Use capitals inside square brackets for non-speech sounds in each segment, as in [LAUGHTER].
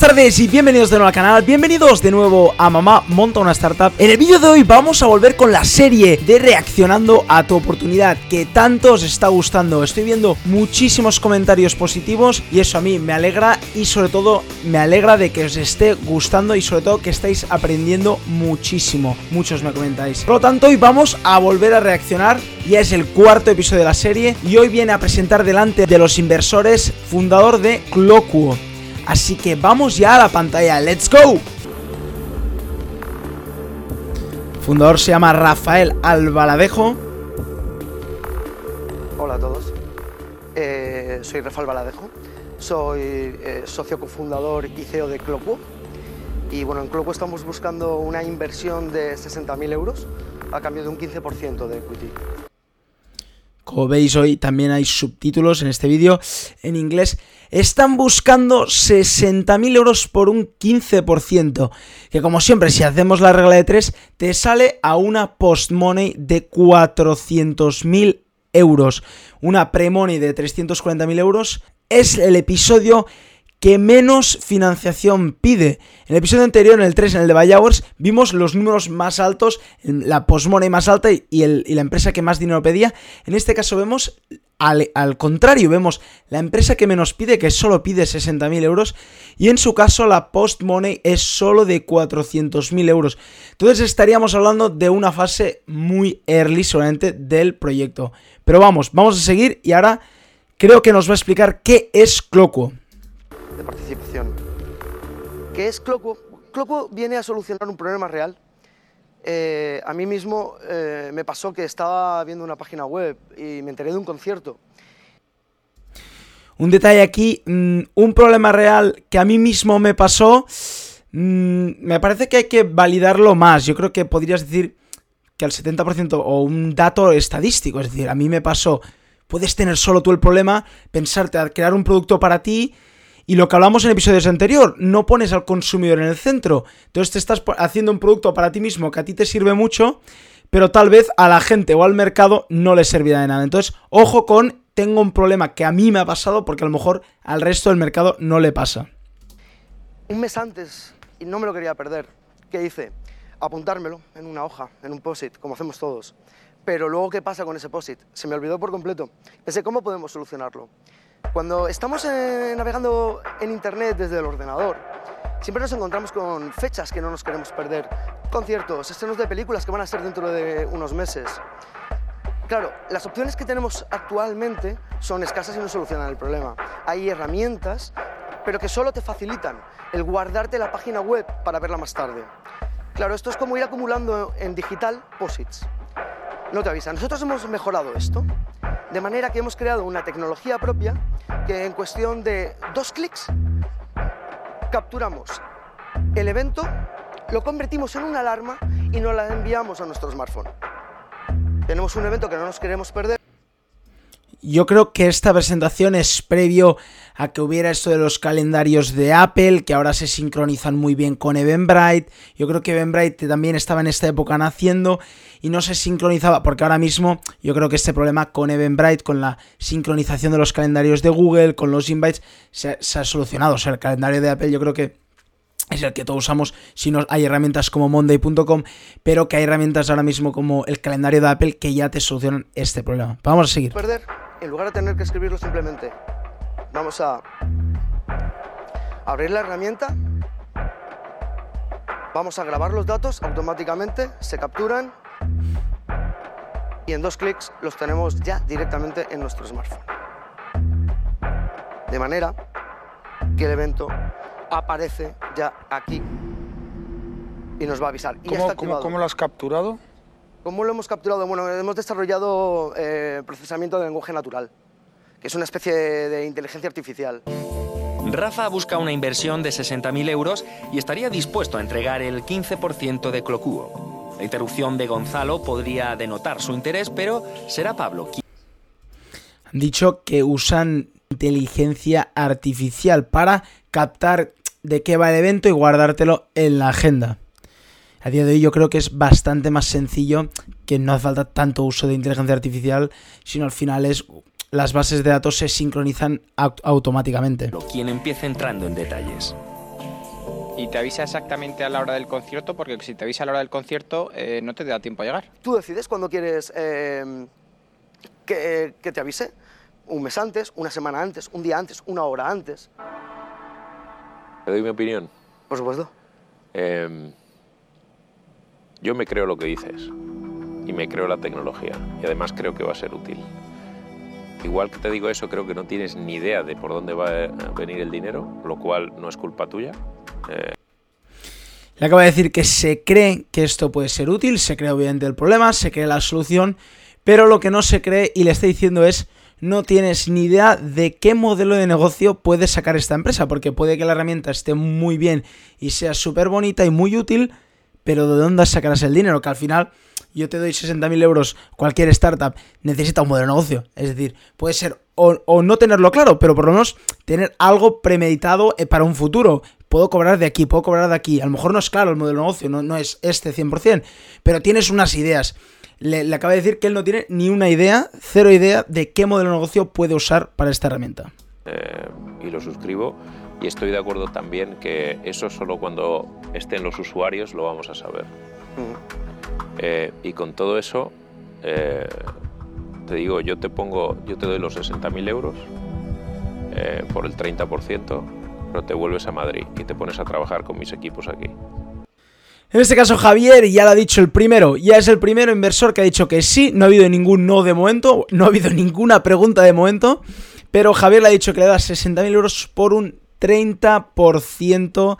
buenas tardes y bienvenidos de nuevo al canal, bienvenidos de nuevo a Mamá Monta una Startup. En el vídeo de hoy vamos a volver con la serie de reaccionando a tu oportunidad que tanto os está gustando. Estoy viendo muchísimos comentarios positivos y eso a mí me alegra y sobre todo me alegra de que os esté gustando y sobre todo que estáis aprendiendo muchísimo. Muchos me comentáis. Por lo tanto hoy vamos a volver a reaccionar, ya es el cuarto episodio de la serie Y hoy viene a presentar delante de los inversores fundador de Clocuo Así que vamos ya a la pantalla, ¡let's go! fundador se llama Rafael Albaladejo. Hola a todos, eh, soy Rafael Baladejo, soy eh, socio cofundador y CEO de Clopo. Y bueno, en Clopo estamos buscando una inversión de 60.000 euros a cambio de un 15% de equity. Como veis hoy también hay subtítulos en este vídeo en inglés. Están buscando 60.000 euros por un 15%. Que como siempre, si hacemos la regla de 3, te sale a una post-money de 400.000 euros. Una pre-money de 340.000 euros. Es el episodio que menos financiación pide. En el episodio anterior, en el 3, en el de Buy Hours, vimos los números más altos, la postmoney más alta y, la empresa que más dinero pedía. En este caso vemos al, contrario, vemos la empresa que menos pide, que solo pide 60.000 euros, y en su caso la post-money es solo de 400.000 euros. Entonces estaríamos hablando de una fase muy early solamente del proyecto. Pero vamos, vamos a seguir y ahora creo que nos va a explicar qué es Clocuo participación. ¿Qué es Cloco? Cloco viene a solucionar un problema real. Eh, a mí mismo eh, me pasó que estaba viendo una página web y me enteré de un concierto. Un detalle aquí, mm, un problema real que a mí mismo me pasó, mm, me parece que hay que validarlo más. Yo creo que podrías decir que al 70% o un dato estadístico, es decir, a mí me pasó, puedes tener solo tú el problema, pensarte a crear un producto para ti y lo que hablamos en episodios anteriores, no pones al consumidor en el centro. Entonces te estás haciendo un producto para ti mismo que a ti te sirve mucho, pero tal vez a la gente o al mercado no le servirá de nada. Entonces, ojo con, tengo un problema que a mí me ha pasado porque a lo mejor al resto del mercado no le pasa. Un mes antes, y no me lo quería perder, ¿qué hice? Apuntármelo en una hoja, en un POSIT, como hacemos todos. Pero luego, ¿qué pasa con ese POSIT? Se me olvidó por completo. Pensé, ¿cómo podemos solucionarlo? Cuando estamos eh, navegando en Internet desde el ordenador, siempre nos encontramos con fechas que no nos queremos perder, conciertos, estrenos de películas que van a ser dentro de unos meses. Claro, las opciones que tenemos actualmente son escasas y no solucionan el problema. Hay herramientas, pero que solo te facilitan el guardarte la página web para verla más tarde. Claro, esto es como ir acumulando en digital posits. No te avisa. Nosotros hemos mejorado esto de manera que hemos creado una tecnología propia que en cuestión de dos clics capturamos el evento, lo convertimos en una alarma y nos la enviamos a nuestro smartphone. Tenemos un evento que no nos queremos perder yo creo que esta presentación es previo a que hubiera esto de los calendarios de Apple, que ahora se sincronizan muy bien con Eventbrite. Yo creo que Eventbrite también estaba en esta época naciendo y no se sincronizaba, porque ahora mismo yo creo que este problema con Eventbrite, con la sincronización de los calendarios de Google, con los invites, se, ha solucionado. O sea, el calendario de Apple yo creo que es el que todos usamos si no hay herramientas como monday.com, pero que hay herramientas ahora mismo como el calendario de Apple que ya te solucionan este problema. Vamos a seguir en lugar de tener que escribirlo simplemente, vamos a abrir la herramienta, vamos a grabar los datos automáticamente, se capturan y en dos clics los tenemos ya directamente en nuestro smartphone. De manera que el evento aparece ya aquí y nos va a avisar. Y ¿Cómo, ¿Cómo lo has capturado? ¿Cómo lo hemos capturado? Bueno, hemos desarrollado eh, procesamiento de lenguaje natural, que es una especie de inteligencia artificial. Rafa busca una inversión de 60.000 euros y estaría dispuesto a entregar el 15% de Clocuo. La interrupción de Gonzalo podría denotar su interés, pero será Pablo quien... Han dicho que usan inteligencia artificial para captar de qué va el evento y guardártelo en la agenda a día de hoy yo creo que es bastante más sencillo, que no hace falta tanto uso de inteligencia artificial, sino al final es las bases de datos se sincronizan automáticamente. Quien empiece entrando en detalles. ¿Y te avisa exactamente a la hora del concierto? Porque si te avisa a la hora del concierto, eh, no te da tiempo a llegar. Tú decides cuándo quieres eh, que, que te avise. Un mes antes, una semana antes, un día antes, una hora antes. ¿Te doy mi opinión? Por supuesto. Eh, yo me creo lo que dices y me creo la tecnología y además creo que va a ser útil. Igual que te digo eso, creo que no tienes ni idea de por dónde va a venir el dinero, lo cual no es culpa tuya. Eh, Le acaba de decir que se cree que esto puede ser útil, se cree obviamente el problema, se cree la solución, pero lo que no se cree y le está diciendo es no tienes ni idea de qué modelo de negocio puede sacar esta empresa, porque puede que la herramienta esté muy bien y sea súper bonita y muy útil, pero ¿de dónde sacarás el dinero? Que al final yo te doy 60.000 euros, cualquier startup necesita un modelo de negocio. Es decir, puede ser o, no tenerlo claro, pero por lo menos tener algo premeditado eh, para un futuro. Puedo cobrar de aquí, puedo cobrar de aquí. A lo mejor no es claro el modelo de negocio, no, no es este 100%, pero tienes unas ideas. Le, le acaba de decir que él no tiene ni una idea, cero idea de qué modelo de negocio puede usar para esta herramienta. Eh, y lo suscribo y estoy de acuerdo también que eso solo cuando estén los usuarios lo vamos a saber. Eh, y con todo eso, eh, te digo, yo te pongo, yo te doy los 60.000 euros eh, por el 30%, pero te vuelves a Madrid y te pones a trabajar con mis equipos aquí. En este caso, Javier ya lo ha dicho el primero, ya es el primero inversor que ha dicho que sí, no ha habido ningún no de momento, no ha habido [LAUGHS] ninguna pregunta de momento, pero Javier le ha dicho que le da 60.000 euros por un 30%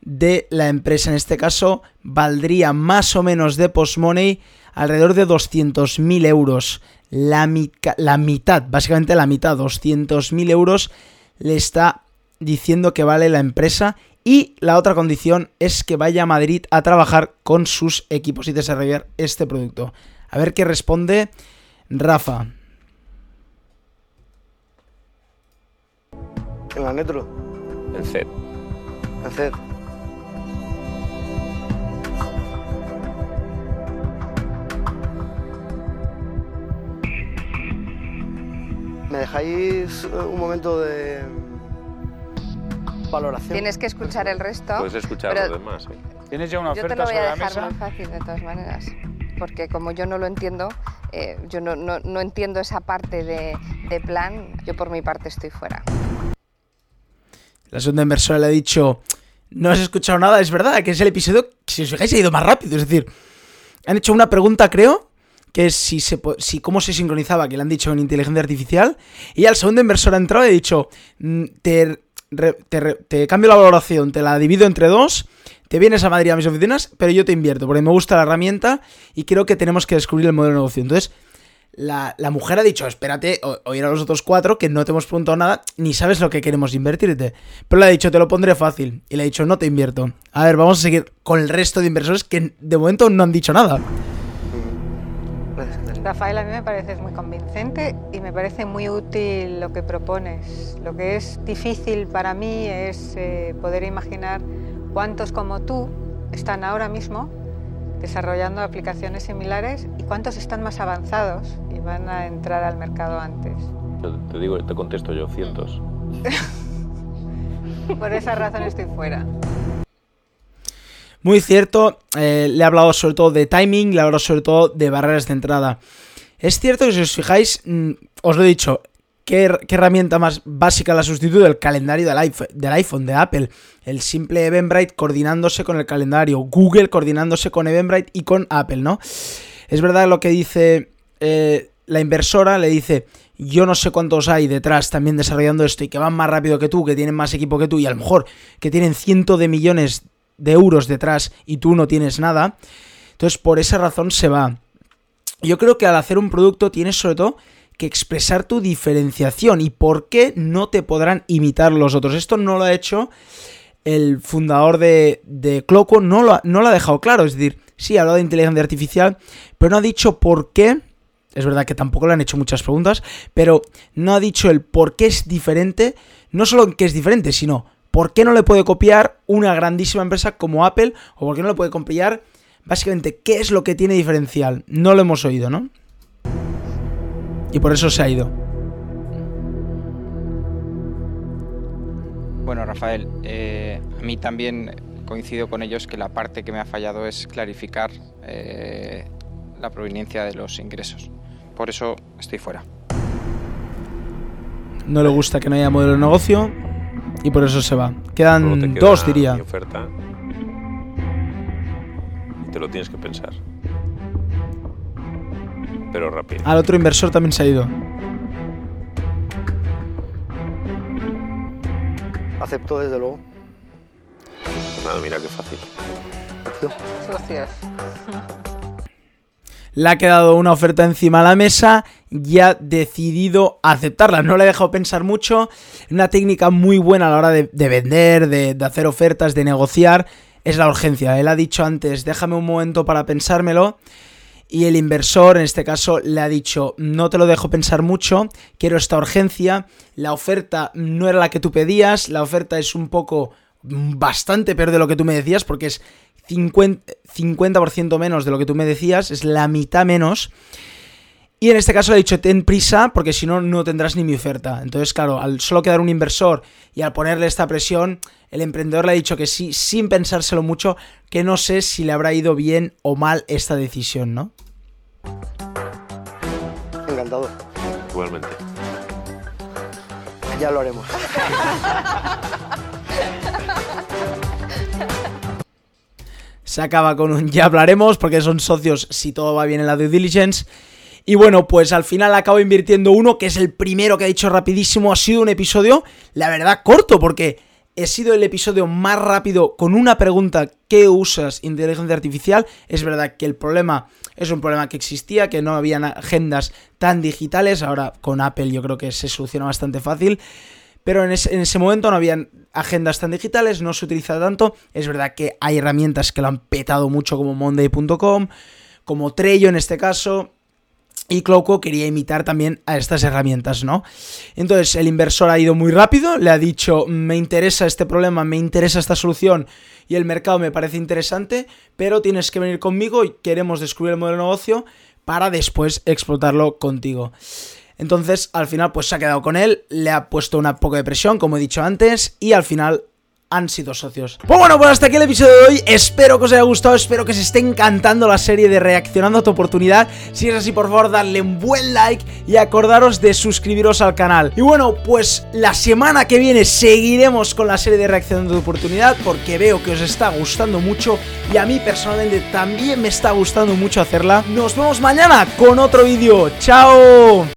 de la empresa. En este caso, valdría más o menos de postmoney alrededor de 200.000 euros. La, la, mitad, básicamente la mitad, 200.000 euros le está diciendo que vale la empresa. Y la otra condición es que vaya a Madrid a trabajar con sus equipos y desarrollar este producto. A ver qué responde Rafa. En la Netro. En CED. En CED. ¿Me dejáis un momento de valoración? Tienes que escuchar el resto. Puedes escuchar pero los demás. ¿eh? ¿Tienes ya una Yo oferta te lo voy sobre a la dejar mesa? muy fácil de todas maneras. Porque como yo no lo entiendo, eh, yo no, no, no, entiendo esa parte de, de plan, yo por mi parte estoy fuera. La segunda inversora le ha dicho, no has escuchado nada, es verdad, que es el episodio, si os fijáis, ha ido más rápido. Es decir, han hecho una pregunta, creo, que es si, se, si cómo se sincronizaba, que le han dicho en inteligencia artificial, y al segundo inversor ha entrado y ha dicho, "Mm, te, te, te cambio la valoración, te la divido entre dos, te vienes a Madrid a mis oficinas, pero yo te invierto, porque me gusta la herramienta y creo que tenemos que descubrir el modelo de negocio. Entonces, la, la mujer ha dicho, espérate, oír a los otros cuatro, que no te hemos preguntado nada, ni sabes lo que queremos invertirte. Pero le ha dicho, te lo pondré fácil. Y le ha dicho, no te invierto. A ver, vamos a seguir con el resto de inversores que de momento no han dicho nada. Rafael, a mí me pareces muy convincente y me parece muy útil lo que propones. Lo que es difícil para mí es eh, poder imaginar cuántos como tú están ahora mismo desarrollando aplicaciones similares y cuántos están más avanzados y van a entrar al mercado antes. Yo te digo, te contesto yo, cientos. [LAUGHS] Por esa razón estoy fuera. Muy cierto, eh, le he hablado sobre todo de timing, le he hablado sobre todo de barreras de entrada. Es cierto que si os fijáis, mm, os lo he dicho, ¿qué, her- qué herramienta más básica la sustituye? El calendario del iPhone, del iPhone, de Apple. El simple Eventbrite coordinándose con el calendario. Google coordinándose con Eventbrite y con Apple, ¿no? Es verdad lo que dice eh, la inversora, le dice, yo no sé cuántos hay detrás también desarrollando esto y que van más rápido que tú, que tienen más equipo que tú y a lo mejor que tienen cientos de millones de euros detrás y tú no tienes nada. Entonces, por esa razón se va. Yo creo que al hacer un producto tienes sobre todo que expresar tu diferenciación y por qué no te podrán imitar los otros. Esto no lo ha hecho el fundador de, de Cloco, no lo, ha, no lo ha dejado claro. Es decir, sí, ha hablado de inteligencia artificial, pero no ha dicho por qué. Es verdad que tampoco le han hecho muchas preguntas, pero no ha dicho el por qué es diferente. No solo en qué es diferente, sino por qué no le puede copiar una grandísima empresa como Apple o por qué no le puede copiar básicamente qué es lo que tiene diferencial. No lo hemos oído, ¿no? Y por eso se ha ido. Bueno, Rafael, eh, a mí también coincido con ellos que la parte que me ha fallado es clarificar eh, la proveniencia de los ingresos. Por eso estoy fuera. No le gusta que no haya modelo de negocio y por eso se va. Te Quedan queda dos, diría. mi oferta. Y te lo tienes que pensar. Pero rápido. Al otro inversor también se ha ido. Acepto desde luego. Nada, mira qué fácil. Socios. Le ha quedado una oferta encima de la mesa y ha decidido aceptarla. No le ha dejado pensar mucho. Una técnica muy buena a la hora de, de vender, de, de hacer ofertas, de negociar, es la urgencia. Él ha dicho antes, déjame un momento para pensármelo. Y el inversor, en este caso, le ha dicho, no te lo dejo pensar mucho, quiero esta urgencia. La oferta no era la que tú pedías, la oferta es un poco mm, bastante peor de lo que tú me decías, porque es 50%, 50 menos de lo que tú me decías, es la mitad menos. Y en este caso le ha dicho, ten prisa, porque si no, no tendrás ni mi oferta. Entonces, claro, al solo quedar un inversor y al ponerle esta presión, el emprendedor le ha dicho que sí, sin pensárselo mucho, que no sé si le habrá ido bien o mal esta decisión, ¿no? Encantado. Igualmente. Ya lo haremos. [LAUGHS] se acaba con un ya hablaremos porque son socios si todo va bien en la due diligence. Y bueno, pues al final acabo invirtiendo uno que es el primero que ha dicho rapidísimo. Ha sido un episodio, la verdad, corto porque he sido el episodio más rápido con una pregunta ¿qué usas inteligencia artificial? Es verdad que el problema es un problema que existía, que no habían agendas tan digitales. Ahora con Apple yo creo que se soluciona bastante fácil. Pero en ese, en ese, momento no habían agendas tan digitales, no se utiliza tanto. Es verdad que hay herramientas que lo han petado mucho como Monday.com, como Trello en este caso. Y Cloco quería imitar también a estas herramientas, ¿no? Entonces el inversor ha ido muy rápido, le ha dicho, me interesa este problema, me interesa esta solución y el mercado me parece interesante, pero tienes que venir conmigo y queremos descubrir el modelo de negocio para después explotarlo contigo. Entonces, al final, pues se ha quedado con él, le ha puesto una poco de presión, como he dicho antes, y al final han sido socios. Pues bueno, pues hasta aquí el episodio de hoy. Espero que os haya gustado, espero que os esté encantando la serie de Reaccionando a tu oportunidad. Si es así, por favor, darle un buen like y acordaros de suscribiros al canal. Y bueno, pues la semana que viene seguiremos con la serie de Reaccionando a tu oportunidad porque veo que os está gustando mucho y a mí personalmente también me está gustando mucho hacerla. Nos vemos mañana con otro vídeo. ¡Chao!